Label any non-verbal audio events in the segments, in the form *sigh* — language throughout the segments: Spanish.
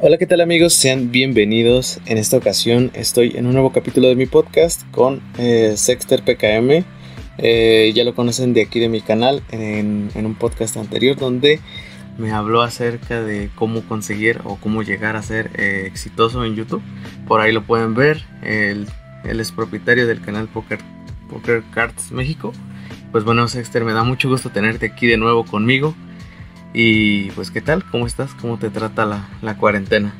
Hola, ¿qué tal amigos? Sean bienvenidos. En esta ocasión estoy en un nuevo capítulo de mi podcast con eh, Sexter PKM. Eh, ya lo conocen de aquí de mi canal en, un podcast anterior donde me habló acerca de cómo conseguir o cómo llegar a ser eh, exitoso en YouTube. Por ahí lo pueden ver. Él, es propietario del canal Poker, Poker Cards México. Pues bueno, Sexter, me da mucho gusto tenerte aquí de nuevo conmigo. Y pues, ¿qué tal? ¿Cómo estás? ¿Cómo te trata la, cuarentena?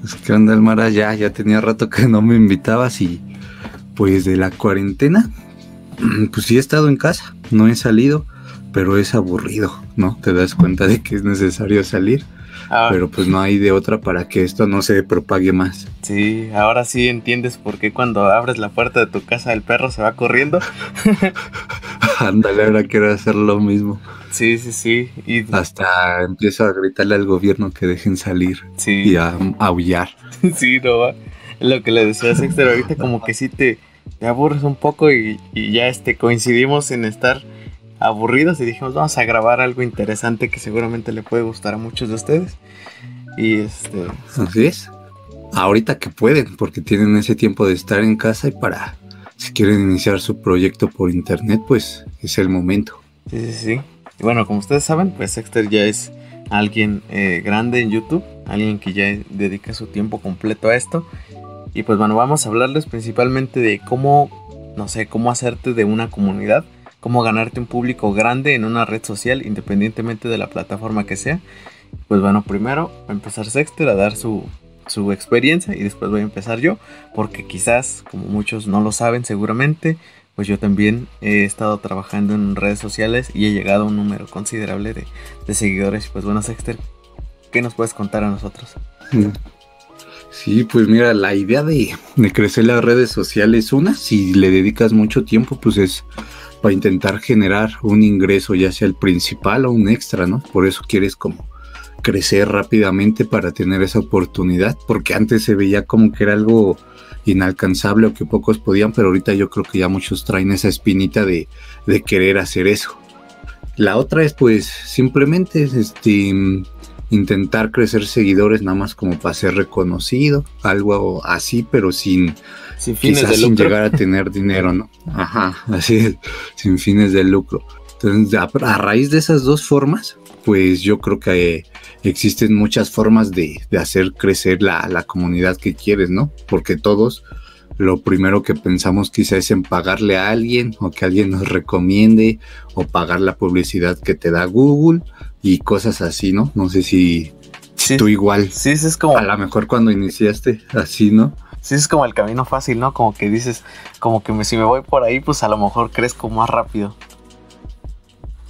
Pues, ¿qué onda, Almara? Ya, ya tenía rato que no me invitabas y pues de la cuarentena, *clears throat* pues sí he estado en casa, no he salido, pero es aburrido, ¿no? Te das cuenta de que es necesario salir. Ah. Pero pues no hay de otra para que esto no se propague más. Sí, ahora sí entiendes por qué cuando abres la puerta de tu casa el perro se va corriendo. *laughs* Ándale, ahora quiero hacer lo mismo. Sí, sí, sí. Y... Hasta empiezo a gritarle al gobierno que dejen salir y a, aullar. *laughs* sí, no va. Lo que le decía Sexter ahorita, como que sí te, aburres un poco y, ya este, coincidimos en estar aburridos y dijimos, vamos a grabar algo interesante que seguramente le puede gustar a muchos de ustedes. Y este. Así es. Ahorita que pueden, porque tienen ese tiempo de estar en casa y para, si quieren iniciar su proyecto por internet, pues es el momento. Sí, sí, sí. Y bueno, como ustedes saben, pues Sexter ya es alguien eh, grande en YouTube, alguien que ya dedica su tiempo completo a esto. Y pues bueno, vamos a hablarles principalmente de cómo, no sé, cómo hacerte de una comunidad, cómo ganarte un público grande en una red social, independientemente de la plataforma que sea. Pues bueno, primero va a empezar Sexter a dar su, su experiencia y después voy a empezar yo, porque quizás, como muchos no lo saben seguramente, pues yo también he estado trabajando en redes sociales y he llegado a un número considerable de, seguidores. Pues bueno, Sexter, ¿qué nos puedes contar a nosotros? Sí, pues mira, la idea de, crecer las redes sociales, una, si le dedicas mucho tiempo, pues es para intentar generar un ingreso, ya sea el principal o un extra, ¿no? Por eso quieres como crecer rápidamente para tener esa oportunidad, porque antes se veía como que era algo inalcanzable o que pocos podían, pero ahorita yo creo que ya muchos traen esa espinita de, querer hacer eso. La otra es pues simplemente este, intentar crecer seguidores nada más como para ser reconocido, algo así, pero sin, sin fines de lucro. llegar a tener *laughs* dinero, ¿no? Ajá, así sin fines de lucro. Entonces, a, raíz de esas dos formas, pues yo creo que existen muchas formas de, hacer crecer la, comunidad que quieres, ¿no? Porque todos lo primero que pensamos quizá es en pagarle a alguien o que alguien nos recomiende o pagar la publicidad que te da Google y cosas así, ¿no? No sé si, tú igual. Sí, es como... A lo mejor cuando iniciaste así, ¿no? Sí, es como el camino fácil, ¿no? Como que dices, como que si me voy por ahí, pues a lo mejor crezco más rápido.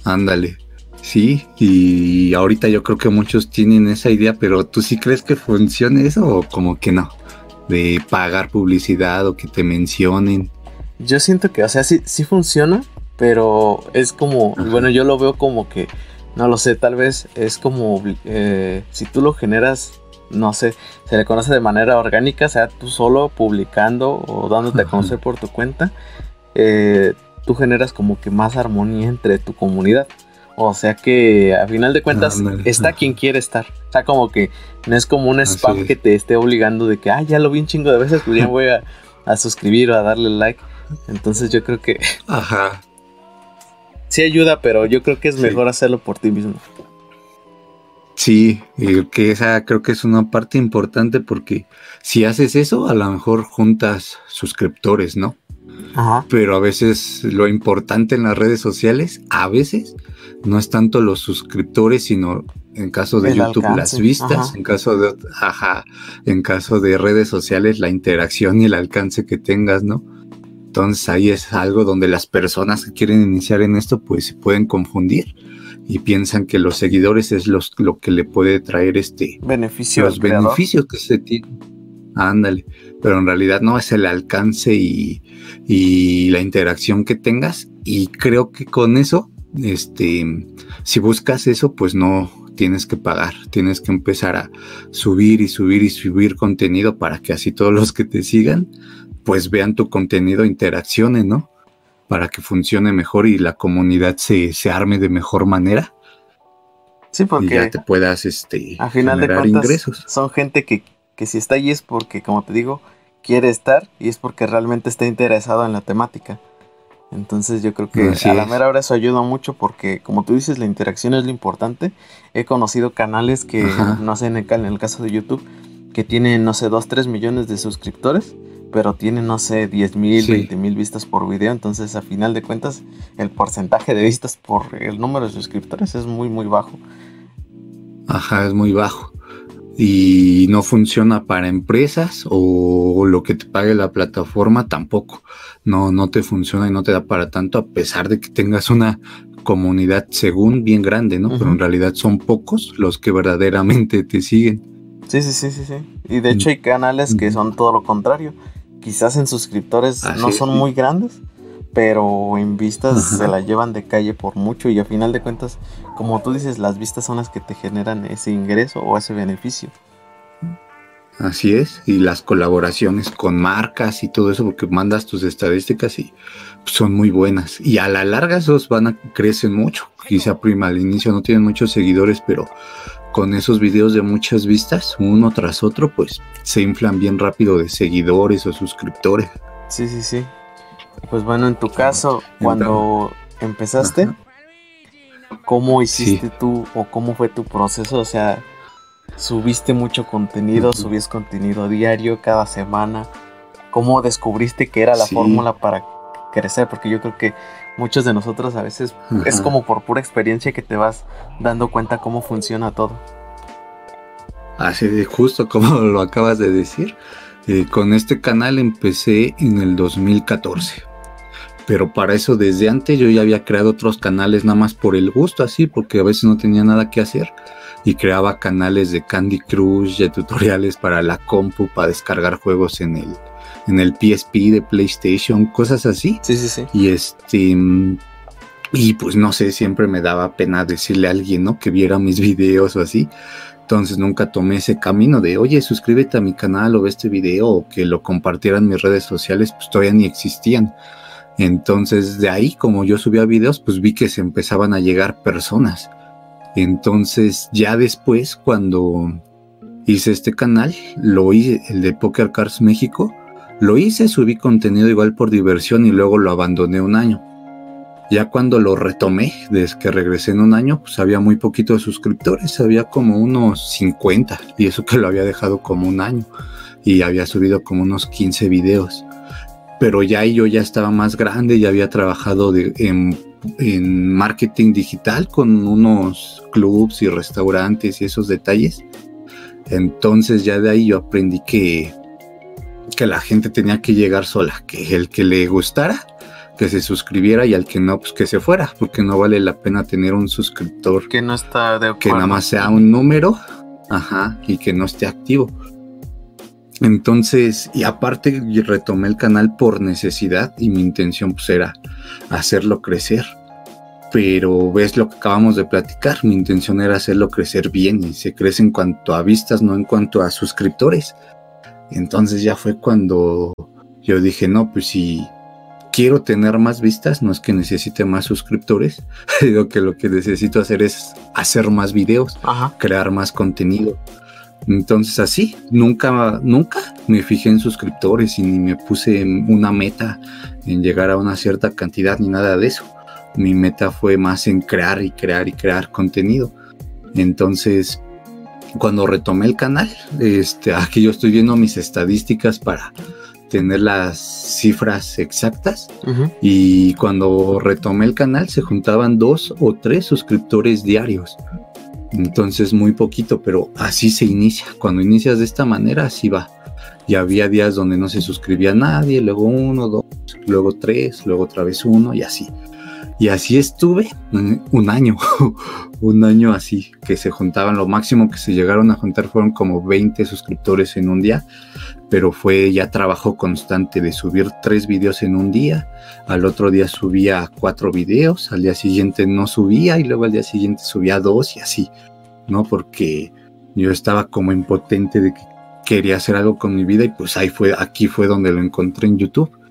Ándale. Sí, y ahorita yo creo que muchos tienen esa idea, pero ¿tú sí crees que funcione eso o como que no? De pagar publicidad o que te mencionen. Yo siento que, o sea, sí, sí funciona, pero es como, bueno, yo lo veo como que, no lo sé, tal vez es como, eh, si tú lo generas, no sé, se le conoce de manera orgánica, sea tú solo publicando o dándote a conocer por tu cuenta, eh, tú generas como que más armonía entre tu comunidad. O sea que a final de cuentas está quien quiere estar. O sea, como que no es como un spam que te esté obligando de que, ah, ya lo vi un chingo de veces, pues ya voy a, suscribir o a darle like. Entonces yo creo que... Ajá. Sí ayuda, pero yo creo que es mejor hacerlo por ti mismo. Sí, que esa creo que es una parte importante porque si haces eso, a lo mejor juntas suscriptores, ¿no? Ajá. Pero a veces lo importante en las redes sociales, a veces, no es tanto los suscriptores, sino en caso de YouTube las vistas, en caso de ajá, en caso de redes sociales la interacción y el alcance que tengas, ¿no? Entonces ahí es algo donde las personas que quieren iniciar en esto pues se pueden confundir y piensan que los seguidores es los, lo que le puede traer este beneficio los beneficios que se tienen. Ándale, pero en realidad no es el alcance y, y la interacción que tengas y creo que con eso este, si buscas eso, pues no tienes que pagar, tienes que empezar a subir y subir y subir contenido para que así todos los que te sigan, pues vean tu contenido, interaccionen, ¿no? Para que funcione mejor y la comunidad se, se arme de mejor manera. Sí, porque y ya te puedas este, a final de cuentas, ingresos. Son gente que, que si está ahí es porque, como te digo, quiere estar y es porque realmente está interesado en la temática. Entonces yo creo que a la mera hora eso ayuda mucho porque como tú dices la interacción es lo importante. He conocido canales que, no sé, en el, en el caso de YouTube, que tienen, no sé, 2, 3 millones de suscriptores, pero tienen, no sé, 10 mil, 20 mil vistas por video. Entonces a final de cuentas el porcentaje de vistas por el número de suscriptores es muy, muy bajo. Ajá, es muy bajo y no funciona para empresas o lo que te pague la plataforma tampoco. No, no te funciona y no te da para tanto a pesar de que tengas una comunidad según bien grande, ¿no? Pero en realidad son pocos los que verdaderamente te siguen. Sí, sí, sí, sí, sí. Y de hecho hay canales que son todo lo contrario. Quizás en suscriptores no son muy grandes, pero en vistas se la llevan de calle por mucho y a final de cuentas, como tú dices, las vistas son las que te generan ese ingreso o ese beneficio. Así es, y las colaboraciones con marcas y todo eso, porque mandas tus estadísticas y son muy buenas. Y a la larga esos van a crecer mucho. Quizá prima al inicio no tienen muchos seguidores, pero con esos videos de muchas vistas, uno tras otro, pues se inflan bien rápido de seguidores o suscriptores. Sí, sí, sí. Pues bueno, en tu caso, cuando empezaste, ¿cómo hiciste tú o cómo fue tu proceso? O sea, ¿subiste mucho contenido? ¿Subiste contenido diario, cada semana? ¿Cómo descubriste que era la fórmula para crecer? Porque yo creo que muchos de nosotros a veces es como por pura experiencia que te vas dando cuenta cómo funciona todo. Así de justo como *laughs* lo acabas de decir. Eh, con este canal empecé en el 2014 pero para eso desde antes yo ya había creado otros canales nada más por el gusto así, porque a veces no tenía nada que hacer y creaba canales de Candy Crush, de tutoriales para la compu, para descargar juegos en el, en el PSP de PlayStation, cosas así. Sí, sí, sí. Y este... Y pues no sé, siempre me daba pena decirle a alguien, ¿no? Que viera mis videos o así. Entonces nunca tomé ese camino de, oye, suscríbete a mi canal o ve este video o que lo compartieran mis redes sociales, pues todavía ni existían. Entonces de ahí, como yo subía videos, pues vi que se empezaban a llegar personas. Entonces ya después, cuando hice este canal, lo hice, el de Poker Cards México, lo hice, subí contenido igual por diversión y luego lo abandoné un año. Ya cuando lo retomé, desde que regresé en un año, pues había muy poquitos suscriptores, había como unos 50, y eso que lo había dejado como un año, y había subido como unos 15 videos pero ya yo ya estaba más grande, ya había trabajado en, marketing digital con unos clubs y restaurantes y esos detalles. Entonces ya de ahí yo aprendí que, que la gente tenía que llegar sola, que el que le gustara, que se suscribiera y al que no, pues que se fuera, porque no vale la pena tener un suscriptor que no está de que nada más sea un número, ajá, y que no esté activo. Entonces, y aparte retomé el canal por necesidad y mi intención pues era hacerlo crecer. Pero ves lo que acabamos de platicar, mi intención era hacerlo crecer bien y se crece en cuanto a vistas, no en cuanto a suscriptores. Entonces ya fue cuando yo dije, no, pues si quiero tener más vistas, no es que necesite más suscriptores, *laughs* digo que lo que necesito hacer es hacer más videos, crear más contenido, entonces así, nunca, nunca me fijé en suscriptores y ni me puse una meta en llegar a una cierta cantidad ni nada de eso. Mi meta fue más en crear y crear y crear contenido. Entonces, cuando retomé el canal, este, aquí yo estoy viendo mis estadísticas para tener las cifras exactas. Y cuando retomé el canal se juntaban dos o tres suscriptores diarios. Entonces muy poquito, pero así se inicia. Cuando inicias de esta manera, así va. Y había días donde no se suscribía nadie, luego uno, dos, luego tres, luego otra vez uno y así. Y así estuve un año, *laughs* un año así, que se juntaban, lo máximo que se llegaron a juntar fueron como 20 suscriptores en un día, pero fue ya trabajo constante de subir tres videos en un día, al otro día subía cuatro videos, al día siguiente no subía y luego al día siguiente subía dos y así, ¿no? Porque yo estaba como impotente de que quería hacer algo con mi vida y pues ahí fue, aquí fue donde lo encontré en YouTube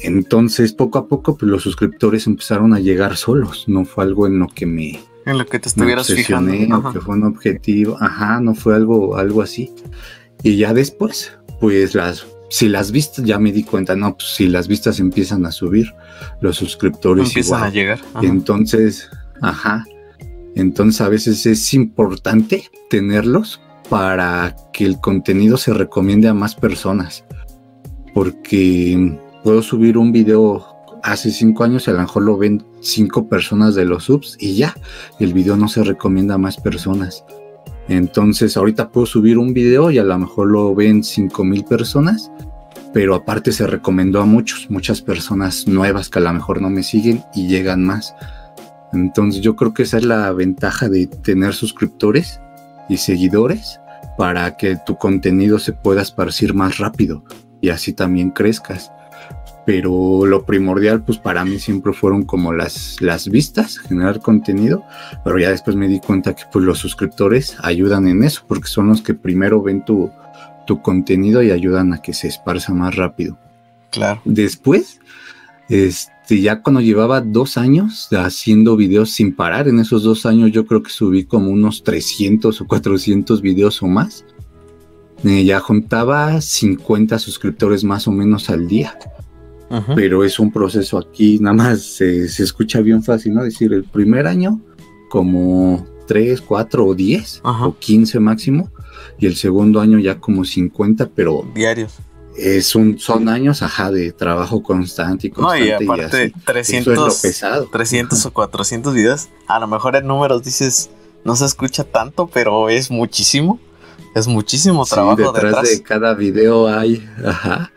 entonces, poco a poco, pues los suscriptores empezaron a llegar solos. No fue algo en lo que me En lo que te estuvieras fijando. que fue un objetivo. Ajá, no fue algo, algo así. Y ya después, pues las, si las vistas, ya me di cuenta, no, pues si las vistas empiezan a subir, los suscriptores empiezan a llegar. Entonces, ajá. Entonces a veces es importante tenerlos para que el contenido se recomiende a más personas. Porque puedo subir un video hace cinco años y a lo mejor lo ven cinco personas de los subs y ya, el video no se recomienda a más personas. Entonces ahorita puedo subir un video y a lo mejor lo ven cinco mil personas, pero aparte se recomendó a muchos, muchas personas nuevas que a lo mejor no me siguen y llegan más. Entonces yo creo que esa es la ventaja de tener suscriptores y seguidores para que tu contenido se pueda esparcir más rápido y así también crezcas. Pero lo primordial, pues para mí siempre fueron como las, las vistas, generar contenido, pero ya después me di cuenta que pues los suscriptores ayudan en eso, porque son los que primero ven tu, tu contenido y ayudan a que se esparza más rápido. Claro. Después, este, ya cuando llevaba dos años haciendo videos sin parar, en esos dos años yo creo que subí como unos 300 o 400 videos o más. Eh, ya juntaba 50 suscriptores más o menos al día. Pero es un proceso aquí, nada más se, escucha bien fácil, ¿no? Decir, el primer año como 3, 4 o 10 o 15 máximo. Y el segundo año ya como 50, pero... Diarios es un, son años, ajá, de trabajo constante y constante. No, y aparte, 300, 300 o 400 videos, a lo mejor en números dices, no se escucha tanto, pero es muchísimo. Es muchísimo trabajo detrás, de cada video hay, ajá,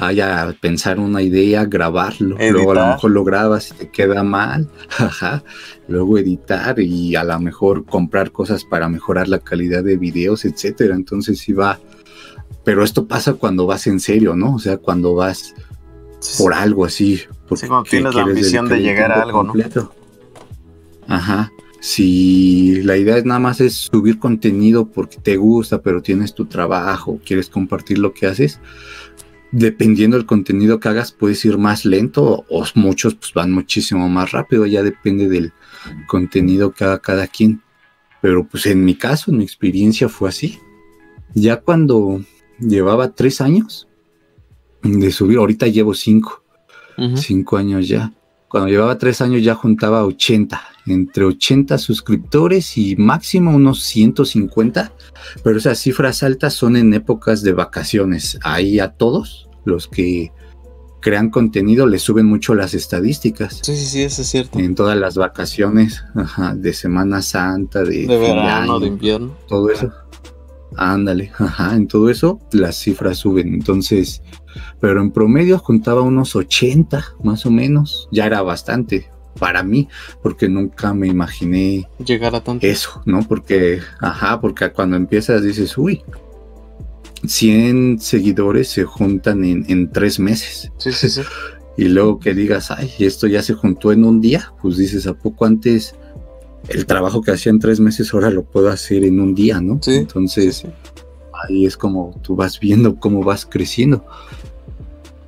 hay a pensar una idea, grabarlo, luego a lo mejor lo grabas y te queda mal, *laughs* ajá, luego editar y a lo mejor comprar cosas para mejorar la calidad de videos, etcétera. Entonces sí va pero esto pasa cuando vas en serio, ¿no? O sea, cuando vas por algo así. Sí, cuando tienes la ambición de llegar a algo, ¿no? Ajá. Si la idea es nada más es subir contenido porque te gusta, pero tienes tu trabajo, quieres compartir lo que haces, dependiendo del contenido que hagas, puedes ir más lento o muchos pues van muchísimo más rápido, ya depende del contenido que haga cada quien. Pero pues en mi caso, en mi experiencia fue así. Ya cuando llevaba tres años de subir, ahorita llevo cinco, cinco años ya. Cuando llevaba tres años ya juntaba 80, entre 80 suscriptores y máximo unos 150, pero esas cifras altas son en épocas de vacaciones. Ahí a todos los que crean contenido les suben mucho las estadísticas. Sí, sí, sí, eso es cierto. En todas las vacaciones de Semana Santa, de, de verano, de invierno. Todo eso. Ándale, *laughs* ajá, en todo eso las cifras suben. Entonces, pero en promedio juntaba unos 80 más o menos. Ya era bastante para mí, porque nunca me imaginé llegar a tanto. Eso, ¿no? Porque, ajá, porque cuando empiezas dices, uy, 100 seguidores se juntan en, en tres meses. Sí, sí, sí. *laughs* y luego que digas, ay, esto ya se juntó en un día, pues dices, ¿a poco antes el trabajo que hacía en tres meses ahora lo puedo hacer en un día, ¿no? Sí, Entonces, ahí es como tú vas viendo cómo vas creciendo.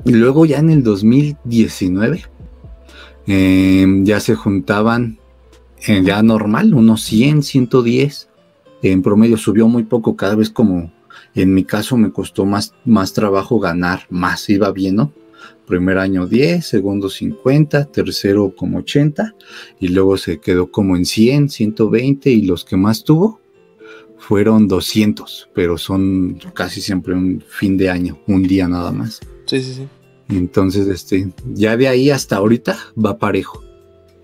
Y luego ya en el 2019, em, ya se juntaban eh, ya normal, unos 100, 110. En promedio subió muy poco, cada vez como en mi caso me costó más, más trabajo ganar, más iba bien, ¿no? Primer año 10, segundo 50, tercero como 80 y luego se quedó como en 100, 120 y los que más tuvo fueron 200, pero son casi siempre un fin de año, un día nada más. Sí, sí, sí. Entonces, este, ya de ahí hasta ahorita va parejo.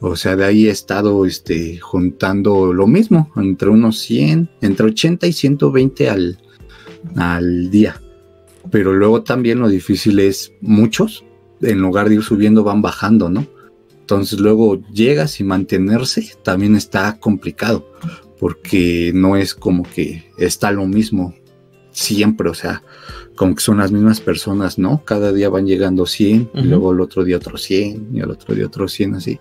O sea, de ahí he estado este, juntando lo mismo, entre unos 100, entre 80 y 120 al, al día. Pero luego también lo difícil es muchos en lugar de ir subiendo van bajando, ¿no? Entonces luego llegas y mantenerse también está complicado, porque no es como que está lo mismo siempre, o sea, como que son las mismas personas, ¿no? Cada día van llegando 100, y luego el otro día otro 100, y el otro día otro 100, así.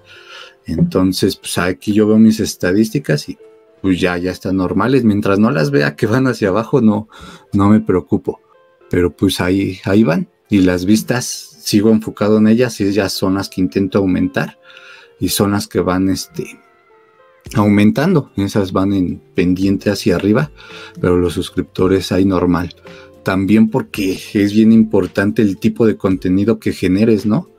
Entonces, pues aquí yo veo mis estadísticas y pues ya, ya están normales. Mientras no las vea que van hacia abajo, no, no me preocupo. Pero pues ahí, ahí van. Y las vistas sigo enfocado en ellas y ellas son las que intento aumentar y son las que van este aumentando, esas van en pendiente hacia arriba, pero los suscriptores hay normal. También porque es bien importante el tipo de contenido que generes, ¿no?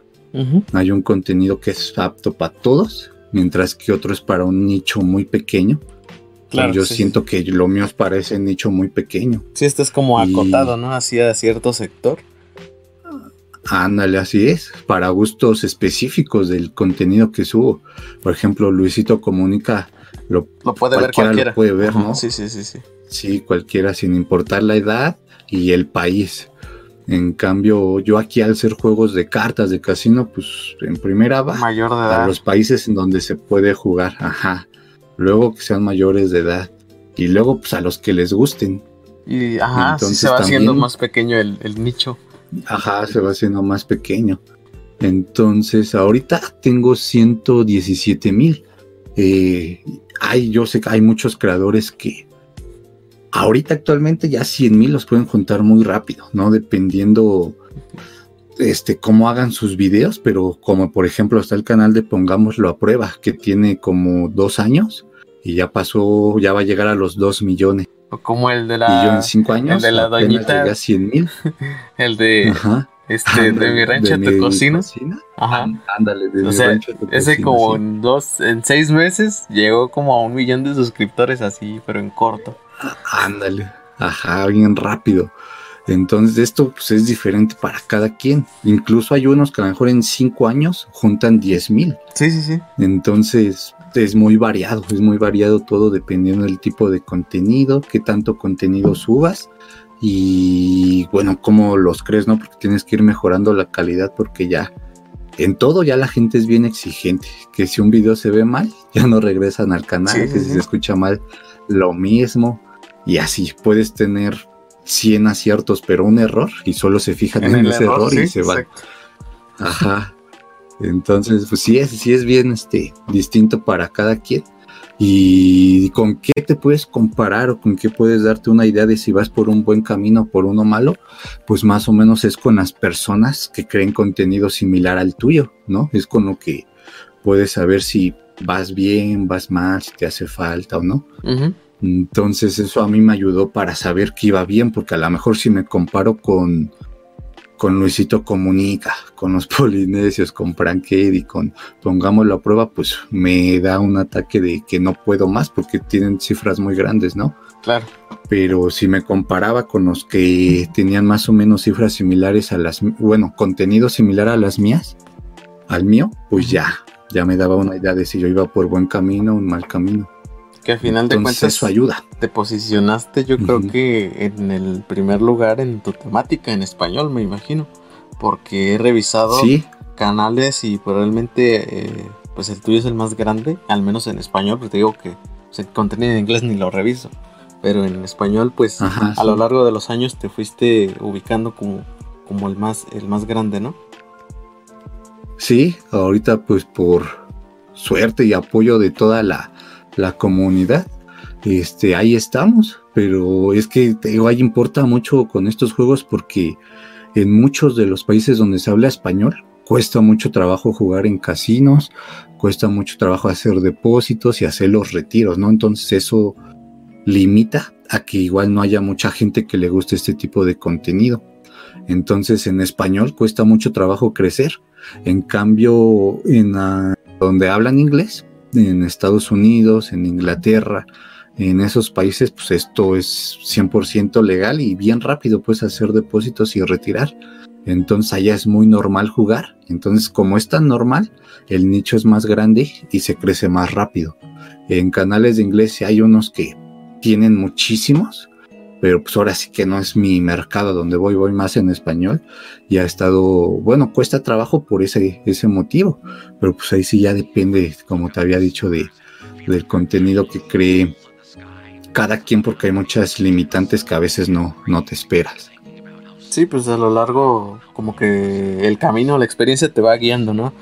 Hay un contenido que es apto para todos, mientras que otro es para un nicho muy pequeño. Claro, yo siento que lo mío es para ese nicho muy pequeño. Sí, esto es como acotado, ¿no? Hacia cierto sector. Ándale, así es, para gustos específicos del contenido que subo. Por ejemplo, Luisito Comunica lo, puede ver cualquiera. Lo puede ver, ¿no? Sí, sí, sí, sí. Sí, cualquiera, sin importar la edad y el país. En cambio, yo aquí al ser juegos de cartas de casino, pues en primera va Mayor de edad. a los países en donde se puede jugar, ajá. Luego que sean mayores de edad. Y luego, pues a los que les gusten. Y ajá, Entonces, se va haciendo más pequeño el, el nicho. Ajá, se va haciendo más pequeño. Entonces, ahorita tengo 117 mil. Eh, hay, yo sé que hay muchos creadores que ahorita actualmente ya 100 mil los pueden juntar muy rápido, ¿no? Dependiendo este, cómo hagan sus videos, pero como por ejemplo está el canal de Pongámoslo a prueba, que tiene como dos años y ya pasó, ya va a llegar a los 2 millones. O como el de la. Y yo en cinco años. *laughs* El de la doñita. 100 mil. el de. Este, de mi rancho de, tu cocina. Ajá. Ándale, de o sea, Ese como en dos, en seis meses llegó como a un millón de suscriptores así, pero en corto. Ándale. Ajá, bien rápido. Entonces esto pues, es diferente para cada quien. Incluso hay unos que a lo mejor en cinco años juntan 10 mil. Sí, sí, sí. Entonces es muy variado, es muy variado todo dependiendo del tipo de contenido, qué tanto contenido subas y bueno, cómo los crees, ¿no? Porque tienes que ir mejorando la calidad porque ya en todo ya la gente es bien exigente, que si un video se ve mal, *laughs* ya no regresan al canal, que si se escucha mal, lo mismo y así puedes tener 100 aciertos, pero un error y solo se fijan en, ese error, y se va. Ajá. Entonces, pues sí es, sí es bien este, distinto para cada quien. ¿Y con qué te puedes comparar o con qué puedes darte una idea de si vas por un buen camino o por uno malo? Pues más o menos es con las personas que creen contenido similar al tuyo, ¿no? Es con lo que puedes saber si vas bien, vas mal, si te hace falta o no. Entonces eso a mí me ayudó para saber que iba bien, porque a lo mejor si me comparo con con Luisito Comunica, con los *laughs* polinesios, con Frank y con Pongámoslo a prueba, pues me da un ataque de que no puedo más porque tienen cifras muy grandes, ¿no? Claro. Pero si me comparaba con los que tenían más o menos cifras similares a las, bueno, contenido similar a las mías, al mío, pues ya, ya me daba una idea de si yo iba por buen camino o un mal camino que al final de cuentas eso ayuda. Te posicionaste, yo creo que en el primer lugar en tu temática en español, me imagino, porque he revisado canales y probablemente eh, pues el tuyo es el más grande, al menos en español, porque te digo que el contenido en inglés ni lo reviso, pero en español pues a lo largo de los años te fuiste ubicando como, como el más el más grande, ¿no? Sí, ahorita pues por suerte y apoyo de toda la la comunidad, este, ahí estamos. Pero es que digo, ahí importa mucho con estos juegos porque en muchos de los países donde se habla español cuesta mucho trabajo jugar en casinos, cuesta mucho trabajo hacer depósitos y hacer los retiros, ¿no? Entonces eso limita a que igual no haya mucha gente que le guste este tipo de contenido. Entonces en español cuesta mucho trabajo crecer. En cambio, en donde hablan inglés, en Estados Unidos, en Inglaterra, en esos países, pues esto es 100% legal y bien rápido puedes hacer depósitos y retirar. Entonces allá es muy normal jugar. Entonces como es tan normal, el nicho es más grande y se crece más rápido. En canales de inglés hay unos que tienen muchísimos, pero pues ahora sí que no es mi mercado donde voy, voy más en español y ha estado, bueno, cuesta trabajo por ese, ese motivo, pero pues ahí sí ya depende, como te había dicho, de, del contenido que cree cada quien porque hay muchas limitantes que a veces no, no te esperas. Sí, pues a lo largo como que el camino, la experiencia te va guiando, ¿no?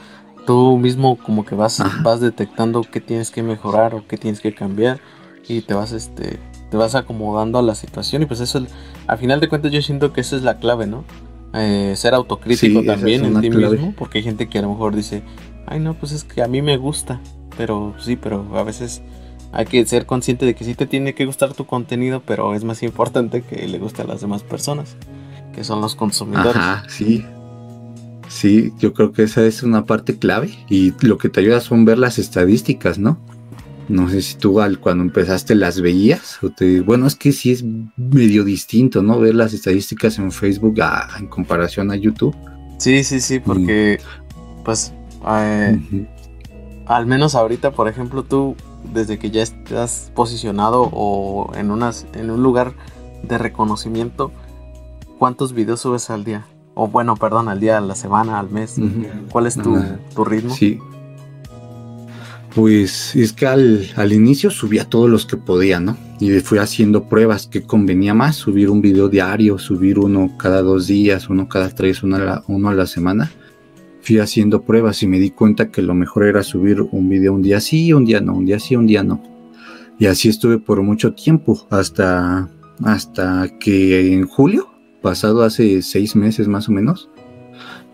Tú mismo como que vas, vas detectando qué tienes que mejorar o qué tienes que cambiar y te vas este te vas acomodando a la situación y pues eso, al final de cuentas yo siento que esa es la clave, ¿no? Eh, ser autocrítico también en ti mismo, porque hay gente que a lo mejor dice, ay no, pues es que a mí me gusta, pero sí, pero a veces hay que ser consciente de que sí te tiene que gustar tu contenido, pero es más importante que le guste a las demás personas, que son los consumidores. Ajá, sí. Sí, yo creo que esa es una parte clave y lo que te ayuda son ver las estadísticas, ¿no? No sé si tú al, cuando empezaste las veías o te... Bueno, es que sí es medio distinto, ¿no? Ver las estadísticas en Facebook en comparación a YouTube. Sí, sí, sí, porque pues eh, al menos ahorita, por ejemplo, tú desde que ya estás posicionado o en, unas, en un lugar de reconocimiento, ¿cuántos videos subes al día? O bueno, perdón, al día, a la semana, al mes. ¿Cuál es tu, tu ritmo? Sí, pues es que al, inicio subía todos los que podía, ¿no? Y fui haciendo pruebas que convenía más, subir un video diario, subir uno cada dos días, uno cada tres, uno a la, uno a la semana. Fui haciendo pruebas y me di cuenta que lo mejor era subir un video un día sí, un día no, un día sí, un día no. Y así estuve por mucho tiempo, hasta, hasta que en julio, pasado hace seis meses más o menos,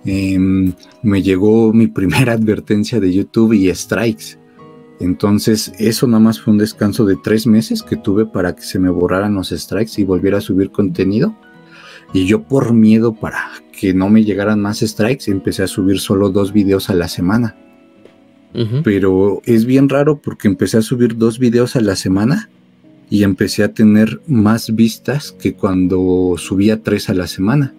em, me llegó mi *laughs* primera advertencia de YouTube y strikes entonces, eso nada más fue un descanso de tres meses que tuve para que se me borraran los strikes y volviera a subir contenido. Y yo por miedo para que no me llegaran más strikes, empecé a subir solo dos videos a la semana. Pero es bien raro porque empecé a subir dos videos a la semana y empecé a tener más vistas que cuando subía tres a la semana.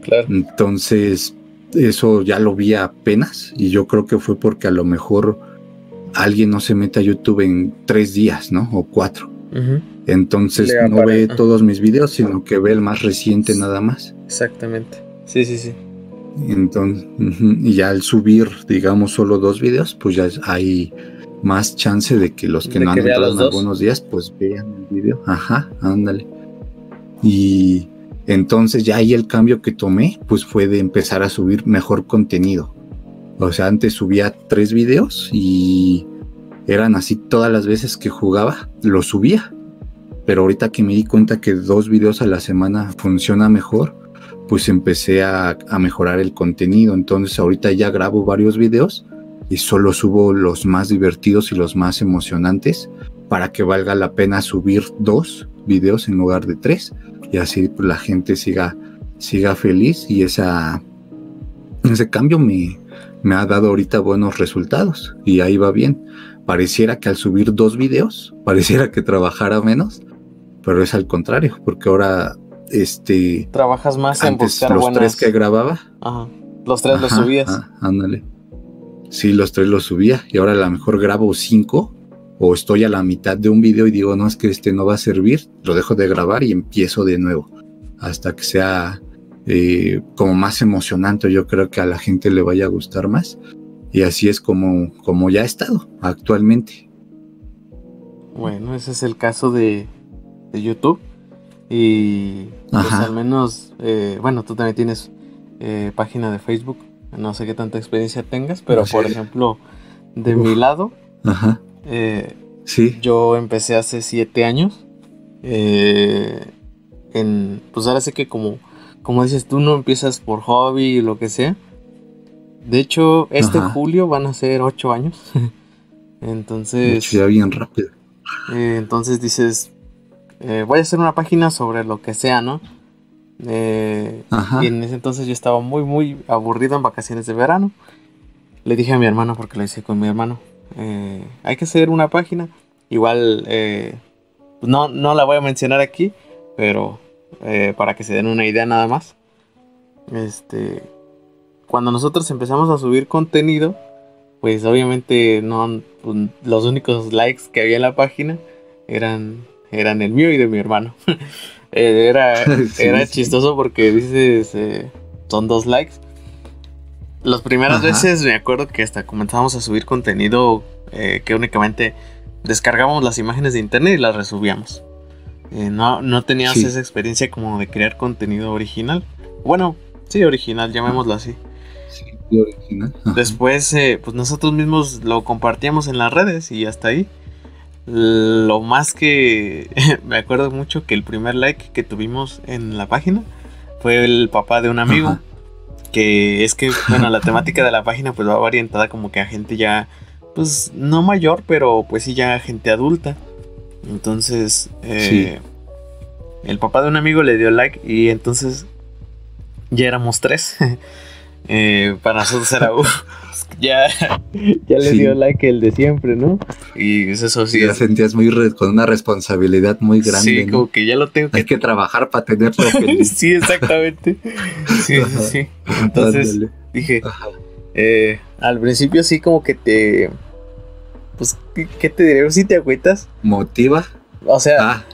Claro. Entonces, eso ya lo vi apenas y yo creo que fue porque a lo mejor alguien no se mete a YouTube en tres días, ¿no? O cuatro. Entonces no ve todos mis videos, sino que ve el más reciente nada más. Exactamente. Sí, sí, sí. Entonces, y ya al subir, digamos, solo dos videos, pues ya hay más chance de que los que no han entrado en algunos días, pues vean el video. Ajá, ándale. Y entonces ya ahí el cambio que tomé, pues fue de empezar a subir mejor contenido. O sea, antes subía tres videos y eran así todas las veces que jugaba, lo subía. Pero ahorita que me di cuenta que dos videos a la semana funciona mejor, pues empecé a, mejorar el contenido. Entonces ahorita ya grabo varios videos y solo subo los más divertidos y los más emocionantes para que valga la pena subir dos videos en lugar de tres y así la gente siga, siga feliz y esa, ese cambio me, me ha dado ahorita buenos resultados y ahí va bien. Pareciera que al subir dos videos, pareciera que trabajara menos, pero es al contrario, porque ahora este trabajas más en buscar los tres que grababa. Ajá. Los tres los subías. ándale. Sí, los tres los subía y ahora a lo mejor grabo cinco o estoy a la mitad de un video y digo, no, es que este no va a servir, lo dejo de grabar y empiezo de nuevo hasta que sea eh, como más emocionante, yo creo que a la gente le vaya a gustar más. Y así es como, como ya ha estado actualmente. Bueno, ese es el caso de, YouTube. Y pues al menos, eh, bueno, tú también tienes eh, página de Facebook. No sé qué tanta experiencia tengas, pero por ejemplo, de mi lado, sí. yo empecé hace siete años. en, pues ahora sé que como como dices, tú no empiezas por hobby o lo que sea. De hecho, este julio van a ser ocho años. *laughs* entonces. Ya bien rápido. Eh, entonces dices, eh, voy a hacer una página sobre lo que sea, ¿no? Eh, y en ese entonces yo estaba muy, muy aburrido en vacaciones de verano. Le dije a mi hermano, porque lo hice con mi hermano, hay que hacer una página. Igual, no, no la voy a mencionar aquí, pero eh, para que se den una idea nada más. Este, cuando nosotros empezamos a subir contenido, pues obviamente no, pues, los únicos likes que había en la página eran, eran el mío y de mi hermano. *laughs* Eh, era, *laughs* era chistoso porque dices, eh, son dos likes. Las primeras veces me acuerdo que hasta comenzamos a subir contenido que únicamente descargábamos las imágenes de internet y las resubíamos. Eh, no, no tenías esa experiencia como de crear contenido original. Bueno, sí, original, llamémoslo así. Sí, original. Después, eh, pues nosotros mismos lo compartíamos en las redes y hasta ahí. Lo más que *laughs* me acuerdo mucho que el primer like que tuvimos en la página fue el papá de un amigo. Que es que, bueno, la temática de la página pues va orientada como que a gente ya pues no mayor, pero pues sí ya gente adulta. Entonces, eh, el papá de un amigo le dio like y entonces ya éramos tres. *laughs* Eh, para nosotros era, *laughs* ya, ya le dio like el de siempre, ¿no? Y eso sí. Ya sentías muy con una responsabilidad muy grande. Sí, como que ya lo tengo que. Hay que trabajar para tenerlo feliz. *laughs* sí, exactamente. Sí, sí, sí. Entonces dije, eh, al principio sí como que te. Pues, ¿qué, te diré? Si te agüitas. ¿Motiva? O sea, ah,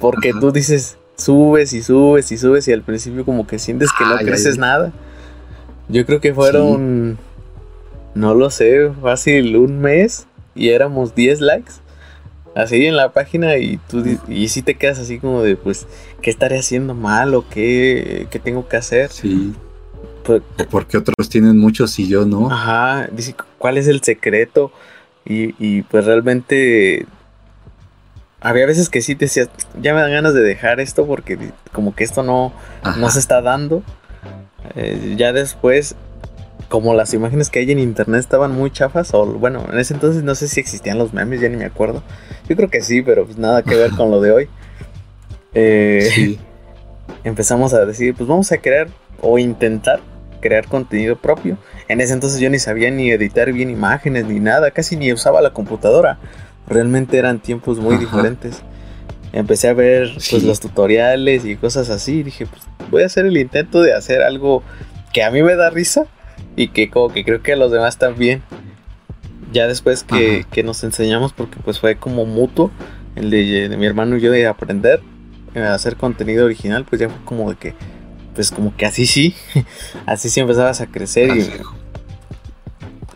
porque tú dices, subes y subes y subes y al principio como que sientes que no creces nada. Yo creo que fueron, no lo sé, fácil un mes y éramos 10 likes. Así en la página y tú y si te quedas así como de pues qué estaré haciendo mal o qué, qué tengo que hacer. Sí. Pues, porque otros tienen muchos y yo no. Ajá, dice cuál es el secreto y, y pues realmente había veces que sí te decías, ya me dan ganas de dejar esto porque como que esto no, no se está dando. Eh, ya después, como las imágenes que hay en internet estaban muy chafas, o bueno, en ese entonces no sé si existían los memes, ya ni me acuerdo. Yo creo que sí, pero pues nada que ver con lo de hoy. *laughs* Eh, empezamos a decir, pues vamos a crear o intentar crear contenido propio. En ese entonces yo ni sabía ni editar bien imágenes ni nada, casi ni usaba la computadora realmente eran tiempos muy diferentes. Empecé a ver pues los tutoriales y cosas así. Y dije, pues voy a hacer el intento de hacer algo que a mí me da risa y que como que creo que a los demás también. Ya después que, nos enseñamos, porque pues fue como mutuo, el de, mi hermano y yo de aprender a hacer contenido original, pues ya fue como de que, pues como que así sí, *laughs* así sí empezabas a crecer. Y,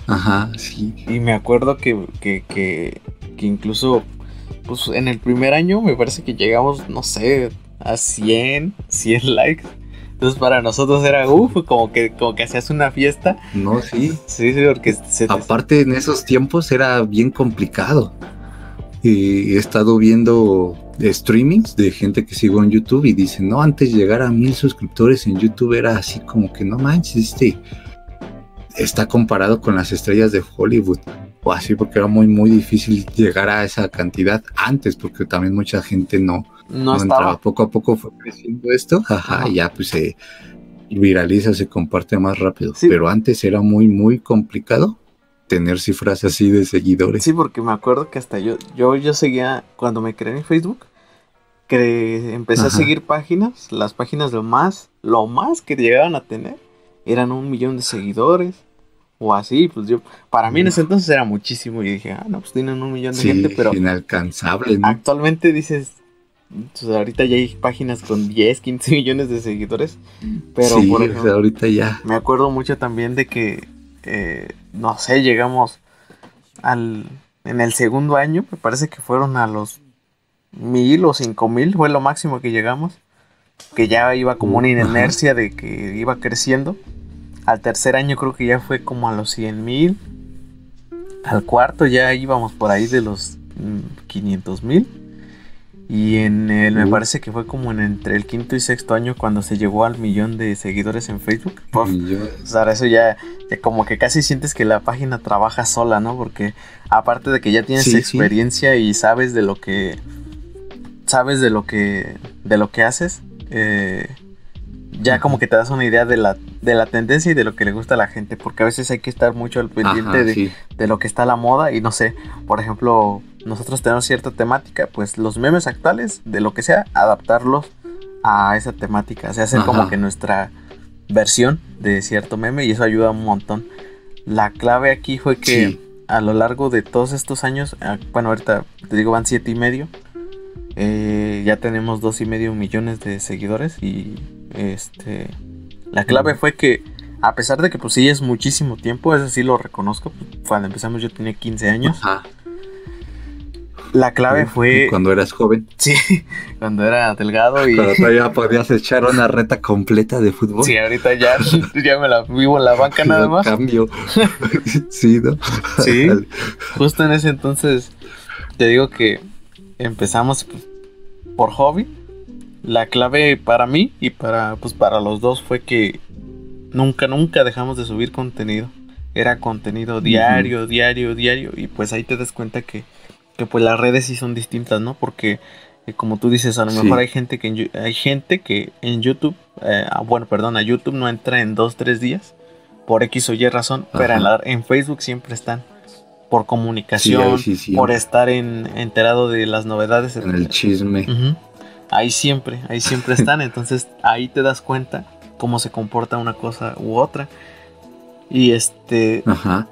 Ajá, sí. Y me acuerdo que, que que incluso pues en el primer año me parece que llegamos, no sé, a 100, 100 likes. Entonces para nosotros era, uff, como que, como que hacías una fiesta. No, sí. Sí, sí, porque... Aparte en esos tiempos era bien complicado. Y he estado viendo streamings de gente que sigo en YouTube y dicen, no, antes llegar a mil suscriptores en YouTube era así como que no manches, este está comparado con las estrellas de Hollywood o así porque era muy muy difícil llegar a esa cantidad antes porque también mucha gente no, no, entraba. Poco a poco fue creciendo esto ajá, y ya pues se viraliza se comparte más rápido. Pero antes era muy muy complicado tener cifras así de seguidores. Sí porque me acuerdo que hasta yo yo yo seguía cuando me creé en Facebook que empecé a seguir páginas las páginas lo más lo más que llegaban a tener eran un millón de seguidores o así, pues yo, para mí en ese entonces era muchísimo y dije, ah, no, pues tienen un millón de gente, pero... Inalcanzable, Actualmente dices, pues ahorita ya hay páginas con 10, 15 millones de seguidores, pero por ejemplo, ahorita ya. Me acuerdo mucho también de que, eh, no sé, llegamos al, en el segundo año, me parece que fueron a los mil o cinco mil, fue lo máximo que llegamos, que ya iba como una inercia de que iba creciendo. Al tercer año creo que ya fue como a los 100 mil. Al cuarto ya íbamos por ahí de los 500 mm, mil. Y en el, me parece que fue como en entre el quinto y sexto año cuando se llegó al millón de seguidores en Facebook. o sea, eso ya, como que casi sientes que la página trabaja sola, ¿no? Porque aparte de que ya tienes experiencia y sabes de lo que sabes de lo que de lo que haces, eh, ya como que te das una idea de la, de la tendencia y de lo que le gusta a la gente, porque a veces hay que estar mucho al pendiente de, lo que está a la moda y no sé, por ejemplo, nosotros tenemos cierta temática, pues los memes actuales, de lo que sea, adaptarlos a esa temática, se hace como que nuestra versión de cierto meme y eso ayuda un montón. La clave aquí fue que a lo largo de todos estos años, ah, bueno, ahorita te digo van siete y medio, eh, ya tenemos dos y medio millones de seguidores y este la clave fue que a pesar de que pues sí es muchísimo tiempo, eso sí lo reconozco, cuando empezamos yo tenía 15 años. La clave fue... Cuando eras joven. Sí, *laughs* cuando era delgado y... Cuando todavía *laughs* podías echar una reta completa de fútbol. Sí, ahorita ya, *laughs* ya me la vivo en la banca nada más. cambio. sí, ¿no? Sí, justo en ese entonces te digo que empezamos pues, por hobby. La clave para mí y para, pues, para los dos fue que nunca, nunca dejamos de subir contenido. era contenido diario, diario, diario, y pues ahí te das cuenta que, que pues las redes sí son distintas, ¿no? Porque eh, como tú dices, a lo mejor hay gente que en, hay gente que en YouTube, eh, ah, bueno, perdón, a YouTube no entra en dos, tres días, por X o Y razón, pero en, en, Facebook siempre están por comunicación, por estar en, enterado de las novedades. En el chisme. Ahí siempre, ahí siempre *laughs* están, entonces ahí te das cuenta cómo se comporta una cosa u otra. Y este. Ajá.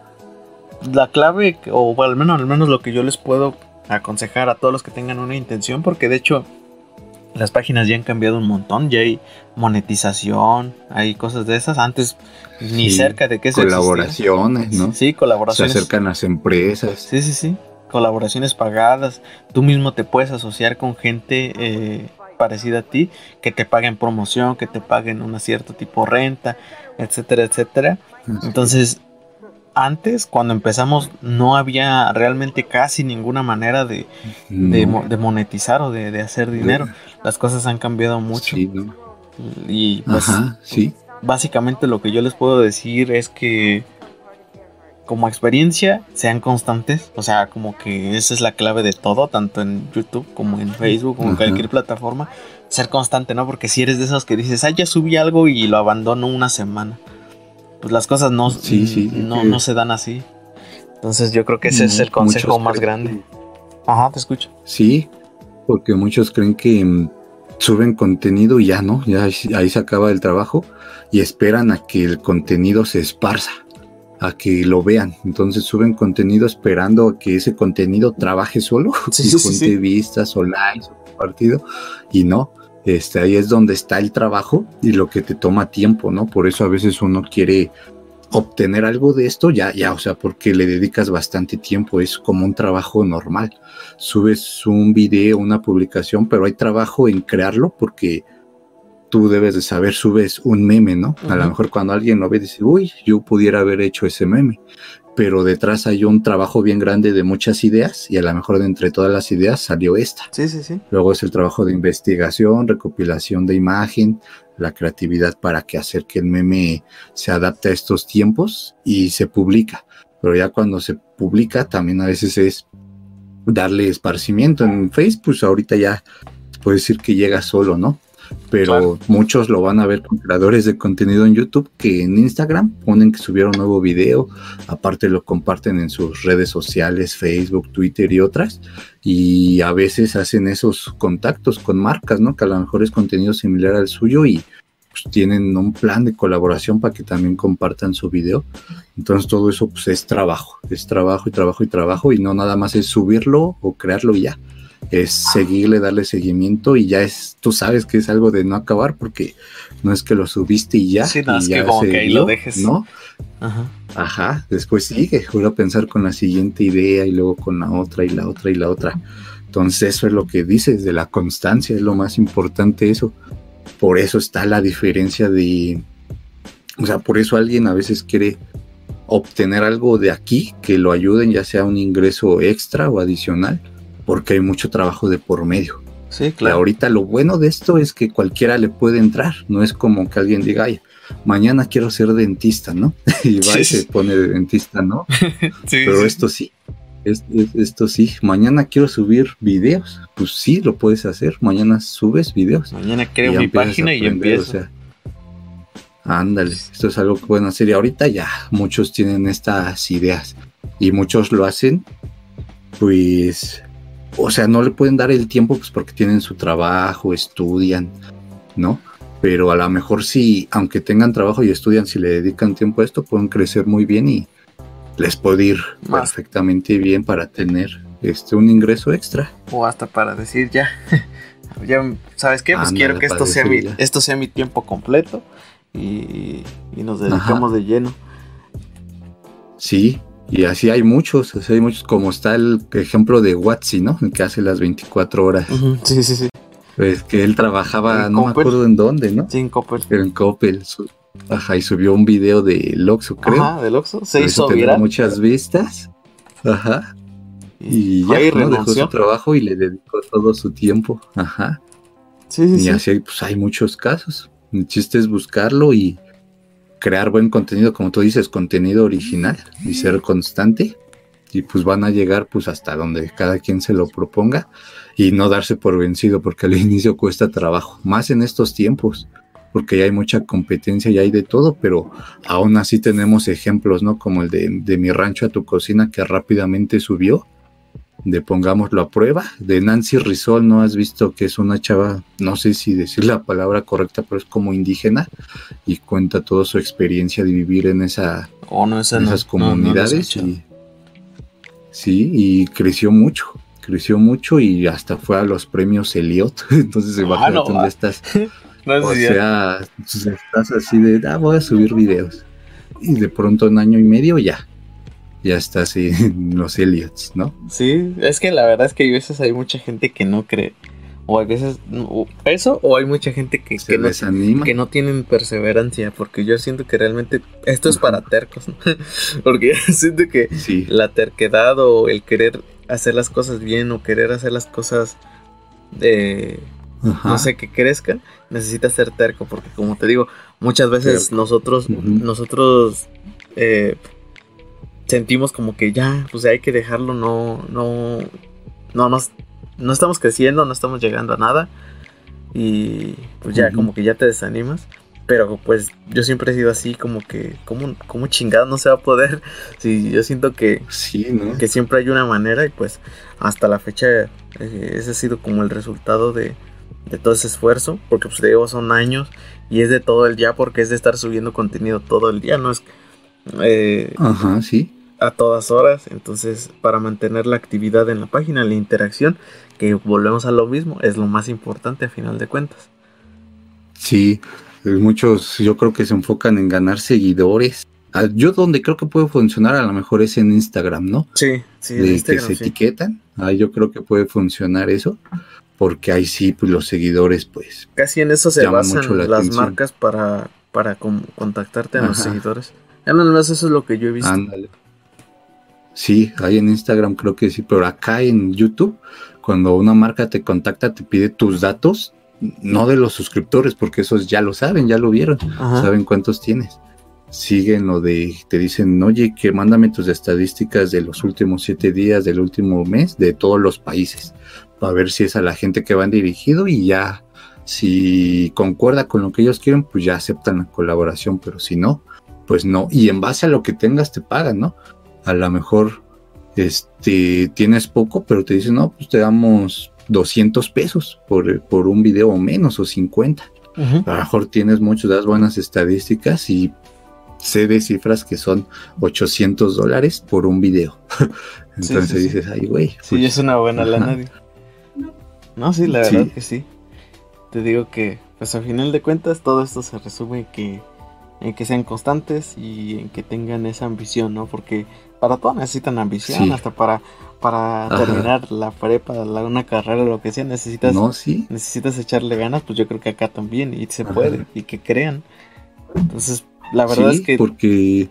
La clave, o al menos, al menos lo que yo les puedo aconsejar a todos los que tengan una intención, porque de hecho las páginas ya han cambiado un montón, ya hay monetización, hay cosas de esas. Antes ni cerca de que se Colaboraciones, ¿no? Sí, colaboraciones. Se acercan las empresas. Sí, sí, sí. Colaboraciones pagadas. Tú mismo te puedes asociar con gente eh, parecida a ti, que te paguen promoción, que te paguen un cierto tipo de renta, etcétera, etcétera. Entonces, antes, cuando empezamos, no había realmente casi ninguna manera de, de, monetizar o de, hacer dinero. Las cosas han cambiado mucho. Y pues, sí. básicamente lo que yo les puedo decir es que como experiencia sean constantes, o sea, como que esa es la clave de todo, tanto en YouTube como en Facebook, como en cualquier plataforma, ser constante, ¿no? Porque si eres de esos que dices, ah, ya subí algo y lo abandono una semana, pues las cosas no, no, no se dan así. Entonces yo creo que ese es el consejo más grande. Ajá, te escucho. Sí, porque muchos creen que mm, suben contenido y ya no, ya ahí se acaba el trabajo y esperan a que el contenido se esparza a que lo vean. Entonces suben contenido esperando a que ese contenido trabaje solo, sí, *laughs* sí, vistas o likes o compartido, y no. Este, ahí es donde está el trabajo y lo que te toma tiempo, ¿no? Por eso a veces uno quiere obtener algo de esto, ya, ya, o sea, porque le dedicas bastante tiempo, es como un trabajo normal. Subes un video, una publicación, pero hay trabajo en crearlo porque tú debes de saber, subes un meme, ¿no? A lo mejor cuando alguien lo ve dice, uy, yo pudiera haber hecho ese meme, pero detrás hay un trabajo bien grande de muchas ideas y a lo mejor de entre todas las ideas salió esta. Sí, sí, sí. Luego es el trabajo de investigación, recopilación de imagen, la creatividad para que hacer que el meme se adapte a estos tiempos y se publica. Pero ya cuando se publica también a veces es darle esparcimiento en Facebook, pues ahorita ya puede decir que llega solo, ¿no? Pero muchos lo van a ver con creadores de contenido en YouTube que en Instagram ponen que subieron un nuevo video, aparte lo comparten en sus redes sociales, Facebook, Twitter y otras, y a veces hacen esos contactos con marcas, ¿no? Que a lo mejor es contenido similar al suyo y pues, tienen un plan de colaboración para que también compartan su video. Entonces todo eso pues es trabajo, es trabajo y trabajo y trabajo y no nada más es subirlo o crearlo y ya es seguirle, darle seguimiento y ya es, tú sabes que es algo de no acabar porque no es que lo subiste y ya. Sí, no, es que como que ahí lo dejes. ¿No? Ajá. Ajá, después sigue, juro pensar con la siguiente idea y luego con la otra y la otra y la otra. Entonces eso es lo que dices de la constancia, es lo más importante eso. Por eso está la diferencia de, o sea, por eso alguien a veces quiere obtener algo de aquí que lo ayuden, ya sea un ingreso extra o adicional porque hay mucho trabajo de por medio. Sí, claro. ahorita lo bueno de esto es que cualquiera le puede entrar, no es como que alguien diga, ay, mañana quiero ser dentista, ¿no? *laughs* y va y se pone de dentista, ¿no? *laughs* sí, Pero esto sí, esto sí, mañana quiero subir videos, pues sí, lo puedes hacer, mañana subes videos. Mañana creo mi página y empiezo. O sea, ándale, esto es algo que pueden hacer y ahorita ya muchos tienen estas ideas y muchos lo hacen pues o sea, no le pueden dar el tiempo pues porque tienen su trabajo, estudian, ¿no? Pero a lo mejor sí, aunque tengan trabajo y estudian, si le dedican tiempo a esto, pueden crecer muy bien y les puede ir perfectamente bien para tener este un ingreso extra. O hasta para decir ya, *laughs* ya ¿sabes qué? Pues quiero que esto sea, mi, esto sea mi tiempo completo y, nos dedicamos de lleno. Sí, y así hay muchos, así hay muchos, como está el ejemplo de Watsi, ¿no? El que hace las 24 horas. Sí, sí, sí. Pues que él trabajaba, no me acuerdo en dónde, ¿no? Sí, en Coppel. Pero en Coppel. ajá, y subió un video de Loxo, creo. Ajá, de Loxo. Se hizo viral. muchas vistas. Ajá. Y, ya ¿no? dejó su trabajo y le dedicó todo su tiempo. Ajá. Sí, sí, y así pues hay muchos casos. El chiste es buscarlo y crear buen contenido, como tú dices, contenido original y ser constante. Y pues van a llegar pues hasta donde cada quien se lo proponga y no darse por vencido porque al *laughs* inicio cuesta trabajo, más en estos tiempos, porque ya hay mucha competencia y hay de todo, pero aún así tenemos ejemplos, ¿no? Como el de, de mi rancho a tu cocina que rápidamente subió de Pongámoslo a prueba, de Nancy Rizol, ¿no has visto que es una chava, no sé si decir la palabra correcta, pero es como indígena y cuenta toda su experiencia de vivir en, esa, oh, no, esas comunidades? sí, y creció mucho, creció mucho y hasta fue a los premios Elliot, *laughs* entonces imagínate ah, dónde estás. *laughs* o sea, estás así de, ah, voy a subir videos. Y de pronto en año y medio ya, ya está así *laughs* los Elliots, ¿no? Sí, es que la verdad es que hay veces hay mucha gente que no cree. O hay veces eso, o hay mucha gente que, que, no, que no tienen perseverancia, porque yo siento que realmente esto es para tercos, ¿no? *laughs* porque yo *laughs* siento que la terquedad o el querer hacer las cosas bien o querer hacer las cosas de, no sé, que crezcan, necesita ser terco, porque como te digo, muchas veces nosotros, nosotros eh, sentimos como que ya, pues hay que dejarlo, no, no, no, nos, no estamos creciendo, no estamos llegando a nada. Y pues ya, como que ya te desanimas. Pero pues yo siempre he sido así, como que, como, como chingado no se va a poder. *laughs* Si yo siento que, sí, que siempre hay una manera y pues hasta la fecha eh, ese ha sido como el resultado de, de todo ese esfuerzo. Porque pues digo, son años y es de todo el día porque es de estar subiendo contenido todo el día, no es... Eh, Ajá, sí a todas horas. Entonces, para mantener la actividad en la página, la interacción, que volvemos a lo mismo, es lo más importante a final de cuentas. Sí, muchos yo creo que se enfocan en ganar seguidores. Ah, yo donde creo que puede funcionar a lo mejor es en Instagram, ¿no? Sí, sí. De que se etiquetan. Ah, yo creo que puede funcionar eso. Porque ahí sí, pues los seguidores, pues. Casi en eso se basan las marcas para, para contactarte a los seguidores. Ya no, eso es lo que yo he visto. Ándale. Sí, ahí en Instagram creo que sí, pero acá en YouTube, cuando una marca te contacta, te pide tus datos, no de los suscriptores, porque esos ya lo saben, ya lo vieron, saben cuántos tienes. Siguen lo de, te dicen, oye, que mándame tus estadísticas de los últimos siete días, del último mes, de todos los países, para ver si es a la gente que van dirigido y ya, si concuerda con lo que ellos quieren, pues ya aceptan la colaboración, pero si no, pues no. Y en base a lo que tengas te pagan, ¿no? A lo mejor este, tienes poco, pero te dicen, no, pues te damos 200 pesos por, por un video o menos, o 50. A lo mejor tienes mucho, das buenas estadísticas y sé de cifras que son 800 dólares por un video. *laughs* Entonces dices, ay, güey. sí, pues, es una buena lana. No, sí, la verdad que sí. Te digo que, pues al final de cuentas, todo esto se resume que en que sean constantes y en que tengan esa ambición, ¿no? Porque para todo necesitan ambición, hasta para, para terminar la prepa, la, una carrera, lo que sea, necesitas, no, ¿sí? necesitas echarle ganas, pues yo creo que acá también, y se puede, y que crean. Entonces, la verdad es que... porque...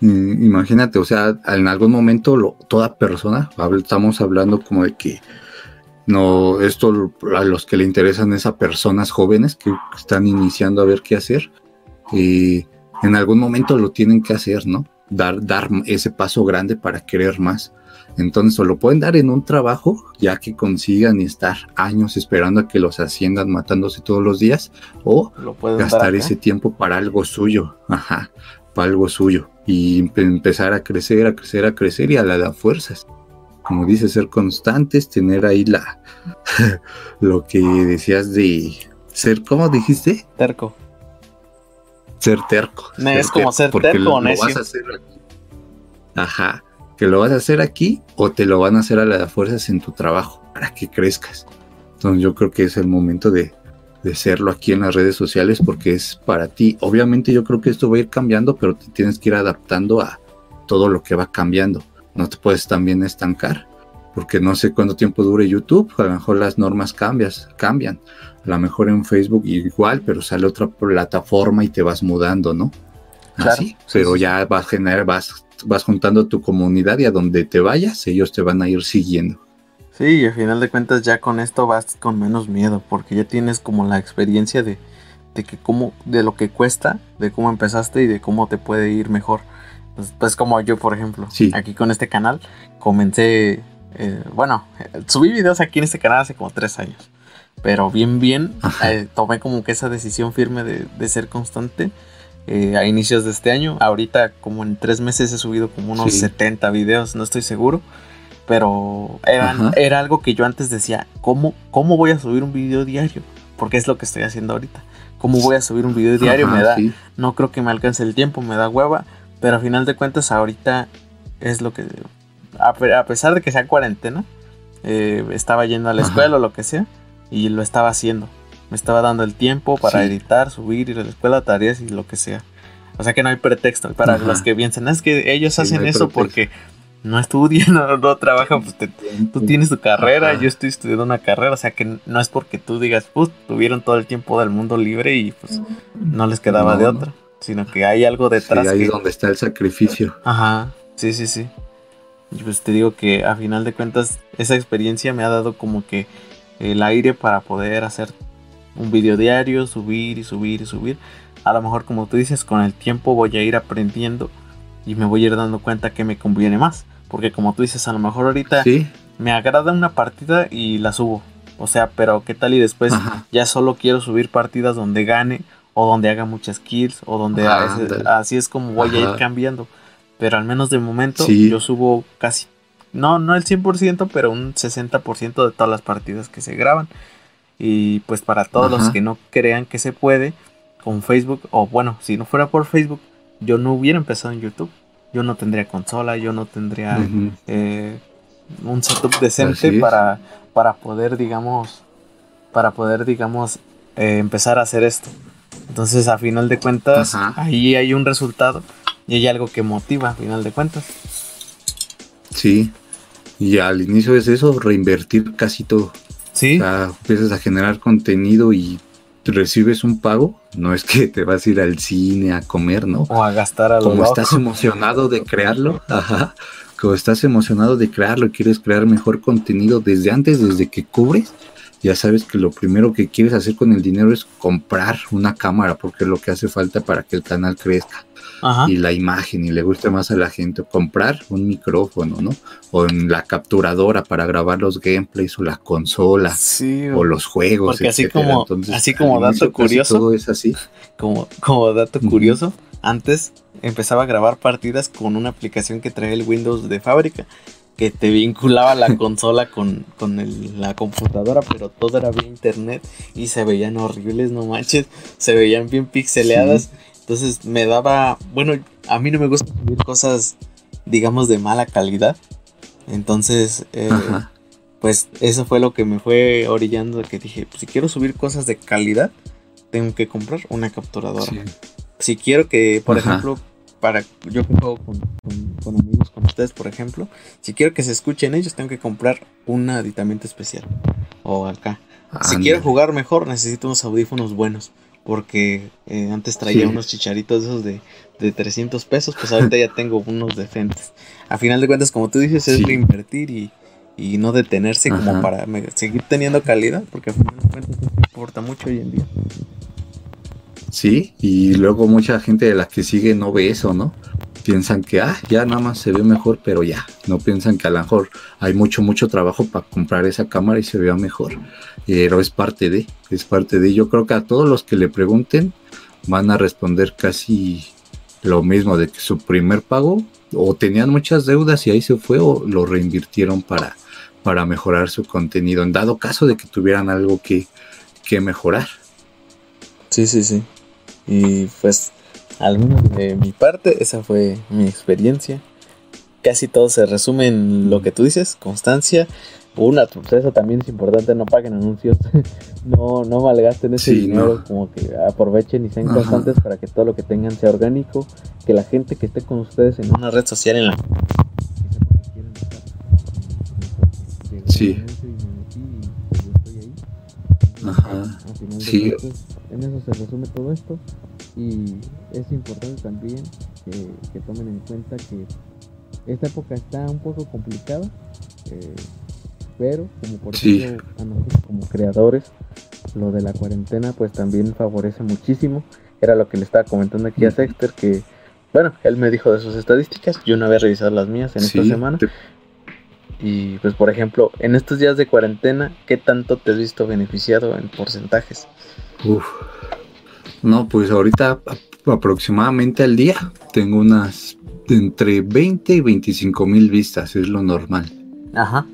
Mm, imagínate, o sea, en algún momento lo, toda persona, estamos hablando como de que no, esto a los que le interesan es a personas jóvenes que están iniciando a ver qué hacer, y en algún momento lo tienen que hacer, ¿no? Dar, dar ese paso grande para querer más. Entonces, o lo pueden dar en un trabajo, ya que consigan estar años esperando a que los asciendan matándose todos los días, o gastar ese tiempo para algo suyo, ajá, para algo suyo, y empezar a crecer, a crecer, a crecer y a la da fuerzas. Como dice, ser constantes, tener ahí la, *laughs* lo que decías de ser, ¿cómo dijiste? Terco ser terco. es como ser terco necio. Vas a hacer Ajá, que lo vas a hacer aquí o te lo van a hacer a la fuerzas en tu trabajo para que crezcas. Entonces yo creo que es el momento de, de serlo aquí en las redes sociales porque es para ti. Obviamente yo creo que esto va a ir cambiando, pero te tienes que ir adaptando a todo lo que va cambiando. No te puedes también estancar porque no sé cuánto tiempo dure YouTube, a lo mejor las normas cambias, cambian, a lo mejor en Facebook igual, pero sale otra plataforma y te vas mudando, ¿no? Así, pero ya vas a generar, vas, vas juntando tu comunidad y a donde te vayas, ellos te van a ir siguiendo. Sí, y al final de cuentas ya con esto vas con menos miedo, porque ya tienes como la experiencia de, de que cómo, de lo que cuesta, de cómo empezaste y de cómo te puede ir mejor. Pues, pues como yo, por ejemplo, aquí con este canal, comencé, eh, bueno, subí videos aquí en este canal hace como tres años. Pero bien, bien, eh, tomé como que esa decisión firme de, ser constante eh, a inicios de este año. Ahorita como en tres meses he subido como unos 70 videos, no estoy seguro. Pero era, algo que yo antes decía, ¿cómo, ¿cómo voy a subir un video diario? Porque es lo que estoy haciendo ahorita. ¿Cómo voy a subir un video diario? me da, no creo que me alcance el tiempo, me da hueva. Pero a final de cuentas ahorita es lo que, a, pesar de que sea cuarentena, eh, estaba yendo a la escuela o lo que sea, y lo estaba haciendo. Me estaba dando el tiempo para editar, subir, ir a la escuela, tareas y lo que sea. O sea que no hay pretexto para los que piensan, es que ellos hacen eso porque no estudian, *laughs* no, no trabajan, pues tú tienes tu carrera, yo estoy estudiando una carrera, o sea que no es porque tú digas, pues tuvieron todo el tiempo del mundo libre y pues no les quedaba de otra, sino que hay algo detrás. Sí, ahí es donde está el sacrificio. Ajá, sí, sí, sí. Y pues te digo que a final de cuentas esa experiencia me ha dado como que el aire para poder hacer un video diario, subir y subir y subir. A lo mejor como tú dices, con el tiempo voy a ir aprendiendo y me voy a ir dando cuenta que me conviene más. Porque como tú dices, a lo mejor ahorita me agrada una partida y la subo. O sea, pero qué tal y después ya solo quiero subir partidas donde gane o donde haga muchas kills o donde así es como voy a ir cambiando. Pero al menos de momento yo subo casi, no, no el 100%, pero un 60% de todas las partidas que se graban. Y pues para todos los que no crean que se puede, con Facebook, o bueno, si no fuera por Facebook, yo no hubiera empezado en YouTube yo no tendría consola, yo no tendría eh, un setup decente para, para poder, digamos, para poder, digamos, eh, empezar a hacer esto. Entonces, a final de cuentas, ahí hay un resultado y hay algo que motiva, a final de cuentas. Sí, y al inicio es eso, reinvertir casi todo. Sí. O sea, empiezas a generar contenido y recibes un pago, no es que te vas a ir al cine a comer, ¿no? O a gastar a lo Como estás emocionado de crearlo, *laughs* ajá, como estás emocionado de crearlo y quieres crear mejor contenido desde antes, desde que cubres, ya sabes que lo primero que quieres hacer con el dinero es comprar una cámara, porque es lo que hace falta para que el canal crezca y la imagen y le guste más a la gente comprar un micrófono, ¿no? O en la capturadora para grabar los gameplays o la consola o los juegos. Porque así como, así como dato curioso. Todo es así. *laughs* Como, como dato curioso, antes empezaba a grabar partidas con una aplicación que trae el Windows de fábrica que te vinculaba la *laughs* consola con, con la computadora, pero todo era vía internet y se veían horribles, no manches, se veían bien pixeleadas. Entonces me daba, bueno, a mí no me gusta subir cosas, digamos, de mala calidad. Entonces, eh, pues eso fue lo que me fue orillando que dije, pues, si quiero subir cosas de calidad, tengo que comprar una capturadora. Si quiero que, por ejemplo, para yo juego con, con, amigos como ustedes, por ejemplo, si quiero que se escuchen ellos, tengo que comprar un aditamento especial. O acá. Si quiero jugar mejor, necesito unos audífonos buenos porque eh, antes traía unos chicharitos esos de, de 300 pesos, pues ahorita ya tengo unos decentes. A final de cuentas, como tú dices, es reinvertir y, y, no detenerse como para seguir teniendo calidad, porque a final de cuentas eso importa mucho hoy en día. Sí, y luego mucha gente de la que sigue no ve eso, ¿no? Piensan que ah, ya nada más se ve mejor, pero ya, no piensan que a lo mejor hay mucho, mucho trabajo para comprar esa cámara y se vea mejor. Pero es parte de, es parte de. Yo creo que a todos los que le pregunten van a responder casi lo mismo, de que su primer pago o tenían muchas deudas y ahí se fue o lo reinvirtieron para, para mejorar su contenido, en dado caso de que tuvieran algo que, que mejorar. Sí, sí, sí. Y pues al menos de mi parte, esa fue mi experiencia. Casi todo se resume en lo que tú dices, constancia. Una, eso también es importante, no paguen anuncios, *laughs* no, no malgasten ese dinero, como que aprovechen y sean constantes para que todo lo que tengan sea orgánico, que la gente que esté con ustedes en una red social en la Sí. Ajá. Sí. En eso se resume todo esto. Y es importante también que, tomen en cuenta que esta época está un poco complicada, eh, pero como por ejemplo a nosotros como creadores lo de la cuarentena pues también favorece muchísimo. Era lo que le estaba comentando aquí a Sexter que, bueno, él me dijo de sus estadísticas, yo no había revisado las mías en esta semana. Y pues por ejemplo, en estos días de cuarentena, ¿qué tanto te has visto beneficiado en porcentajes? Uf. No, pues ahorita aproximadamente al día tengo unas entre 20 y 25 mil vistas, es lo normal. Ajá.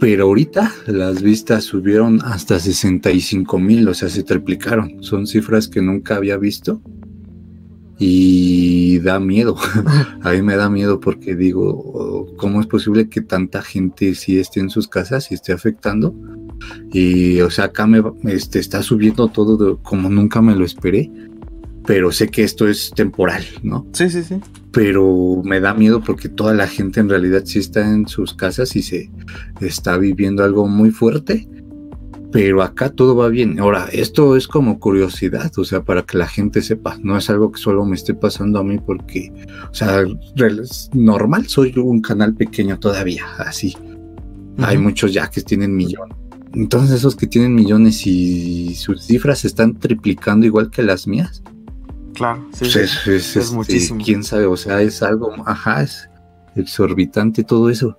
Pero ahorita las vistas subieron hasta 65 mil, o sea, se triplicaron. Son cifras que nunca había visto. Y da miedo. *laughs* A mí me da miedo porque digo, ¿cómo es posible que tanta gente sí esté en sus casas y esté afectando? Y, o sea, acá me este, está subiendo todo como nunca me lo esperé. Pero sé que esto es temporal, ¿no? Sí, sí, sí pero me da miedo porque toda la gente en realidad sí está en sus casas y se está viviendo algo muy fuerte, pero acá todo va bien. Ahora, esto es como curiosidad, o sea, para que la gente sepa, no es algo que solo me esté pasando a mí porque, o sea, normal, soy un canal pequeño todavía, así. Hay muchos ya que tienen millones. Entonces esos que tienen millones y sus cifras están triplicando igual que las mías, Claro, sí, pues es, es, este, muchísimo. Quién sabe, o sea, es algo, ajá, es exorbitante todo eso.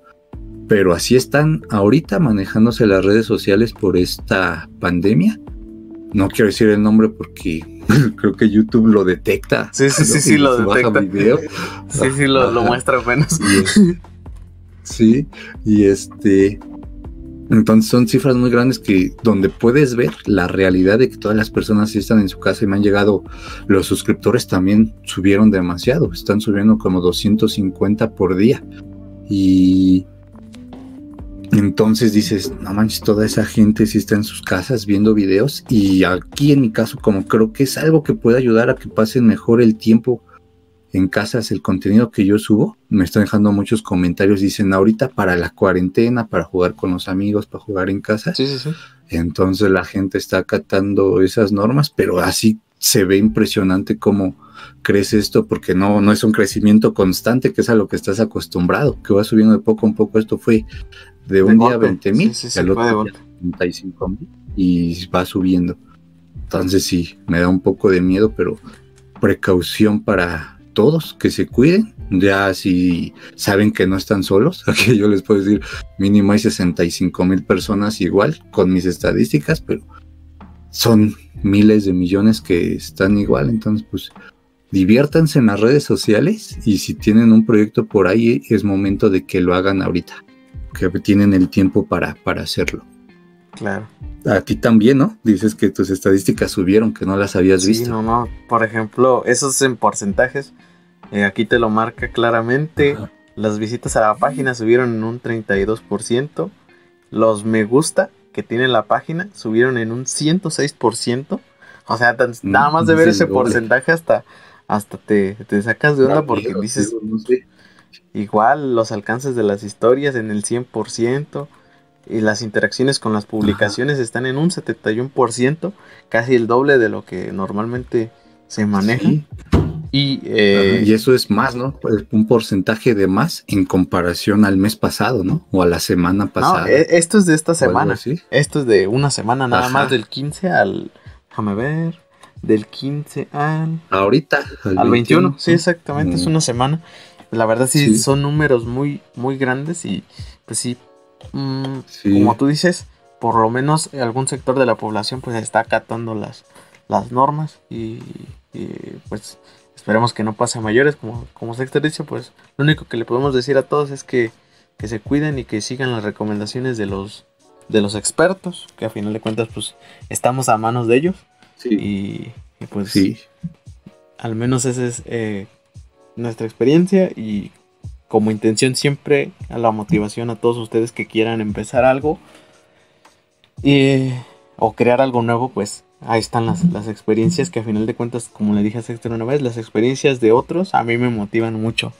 Pero así están ahorita manejándose las redes sociales por esta pandemia. No quiero decir el nombre porque *laughs* creo que YouTube lo detecta. Sí, sí, sí, *laughs* sí, lo detecta. *laughs* sí, sí, lo, lo muestra apenas. sí, y este, entonces son cifras muy grandes que donde puedes ver la realidad de que todas las personas están en su casa y me han llegado, los suscriptores también subieron demasiado, están subiendo como 250 por día. Y entonces dices, no manches, toda esa gente sí está en sus casas viendo videos y aquí en mi caso como creo que es algo que puede ayudar a que pasen mejor el tiempo en casas el contenido que yo subo. Me están dejando muchos comentarios. Dicen ahorita para la cuarentena, para jugar con los amigos, para jugar en casa. Sí, sí, sí. Entonces la gente está acatando esas normas, pero así se ve impresionante cómo crece esto, porque no, no es un crecimiento constante, que es a lo que estás acostumbrado, que va subiendo de poco en poco. Esto fue de un día 20 mil, sí, al otro día 35 mil, y va subiendo. Entonces sí, me da un poco de miedo, pero precaución para todos que se cuiden. Ya si saben que no están solos, *laughs* aquí yo les puedo decir, mínimo hay 65 mil personas igual con mis estadísticas, pero son miles de millones que están igual. Entonces, pues diviértanse en las redes sociales y si tienen un proyecto por ahí, es momento de que lo hagan ahorita, que tienen el tiempo para, para hacerlo. Claro. A ti también, ¿no? Dices que tus estadísticas subieron, que no las habías visto. No, no. Por ejemplo, esos en porcentajes. Eh, aquí te lo marca claramente. Las visitas a la página subieron en un 32%. Los me gusta que tiene la página subieron en un 106%. O sea, nada más de ver ese porcentaje hasta, hasta te, te sacas de onda porque dices... Igual los alcances de las historias en el 100% y las interacciones con las publicaciones están en un 71%, casi el doble de lo que normalmente se maneja. Y, eh, y, eso es más, ¿no? Pues, un porcentaje de más en comparación al mes pasado, ¿no? O a la semana pasada. E, esto es de esta semana. Esto es de una semana nada más, del 15 al... Déjame ver. Del 15 al... Ahorita. Al, 21. Sí, exactamente. Es mm. una semana. La verdad sí, sí, son números muy, muy grandes y pues sí, Mm, como tú dices, por lo menos algún sector de la población pues está acatando las, las normas y, pues esperemos que no pase a mayores. Como, como Sexter dice, pues lo único que le podemos decir a todos es que, se cuiden y que sigan las recomendaciones de los, de los expertos, que a final de cuentas pues estamos a manos de ellos. Y, pues sí. al menos esa es eh, nuestra experiencia y como intención siempre a la motivación a todos ustedes que quieran empezar algo o crear algo nuevo, pues ahí están las, experiencias que a final de cuentas, como le dije a Sexter una vez, las experiencias de otros a mí me motivan mucho.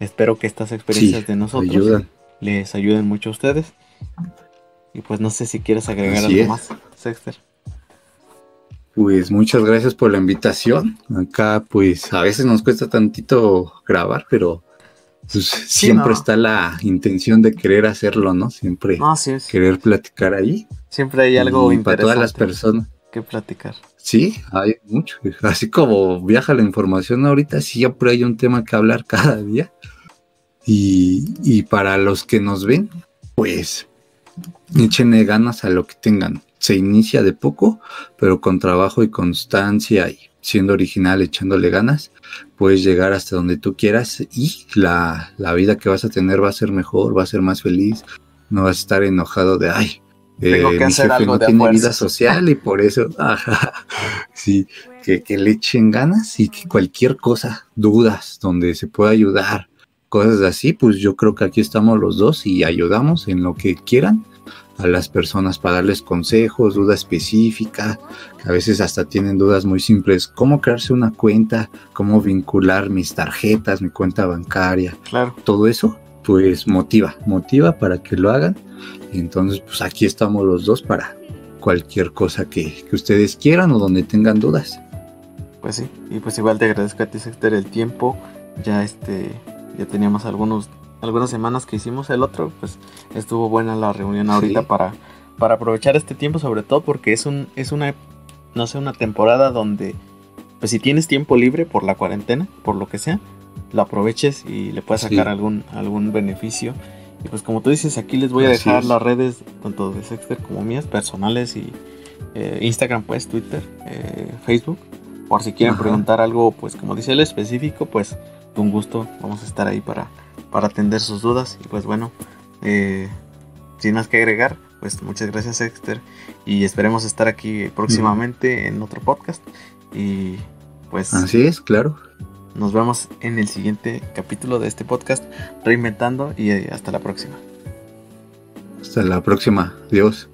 Espero que estas experiencias de nosotros les ayuden mucho a ustedes. Y pues no sé si quieres agregar algo más, Sexter. Pues muchas gracias por la invitación. Acá pues a veces nos cuesta tantito grabar, pero pues, siempre está la intención de querer hacerlo, ¿no? Siempre querer platicar ahí. Siempre hay algo y Para todas las personas. que platicar. Sí, hay mucho. *laughs* Así como viaja la información ahorita, siempre hay un tema que hablar *laughs* cada día. Y, y para los que nos ven, pues échenle ganas a lo que tengan. Se inicia de poco, pero con trabajo y constancia y siendo original, echándole ganas, puedes llegar hasta donde tú quieras y la, la vida que vas a tener va a ser mejor, va a ser más feliz, no vas a estar enojado de, ay, tengo eh, que hacer algo no de tiene vida social y por eso, *laughs* ajá, sí, que, que, le echen ganas y que cualquier cosa, dudas, donde se pueda ayudar, cosas así, pues yo creo que aquí estamos los dos y ayudamos en lo que quieran a las personas para darles consejos, duda específica, que a veces hasta tienen dudas muy simples, cómo crearse una cuenta, cómo vincular mis tarjetas, mi cuenta bancaria, claro. todo eso, pues motiva, motiva para que lo hagan entonces, pues aquí estamos los dos para cualquier cosa que, ustedes quieran o donde tengan dudas. Pues sí, y pues igual te agradezco a ti, Sexter, el tiempo. Ya este, ya teníamos algunos, algunas semanas que hicimos el otro, pues estuvo buena la reunión ahorita para, para aprovechar este tiempo, sobre todo porque es un, es una, no sé, una temporada donde, pues si tienes tiempo libre por la cuarentena, por lo que sea, lo aproveches y le puedes sacar algún, algún beneficio. Y pues como tú dices, aquí les voy a dejar las redes, tanto de Sexter como mías, personales y eh, Instagram, pues, Twitter, eh, Facebook. Por si quieren preguntar algo, pues como dice el específico, pues con gusto vamos a estar ahí para, para atender sus dudas. Y pues bueno, eh, sin más que agregar, pues muchas gracias Sexter y esperemos estar aquí próximamente en otro podcast. Y pues... Así es, claro. Nos vemos en el siguiente capítulo de este podcast, Reinventando, y hasta la próxima. Hasta la próxima. Dios.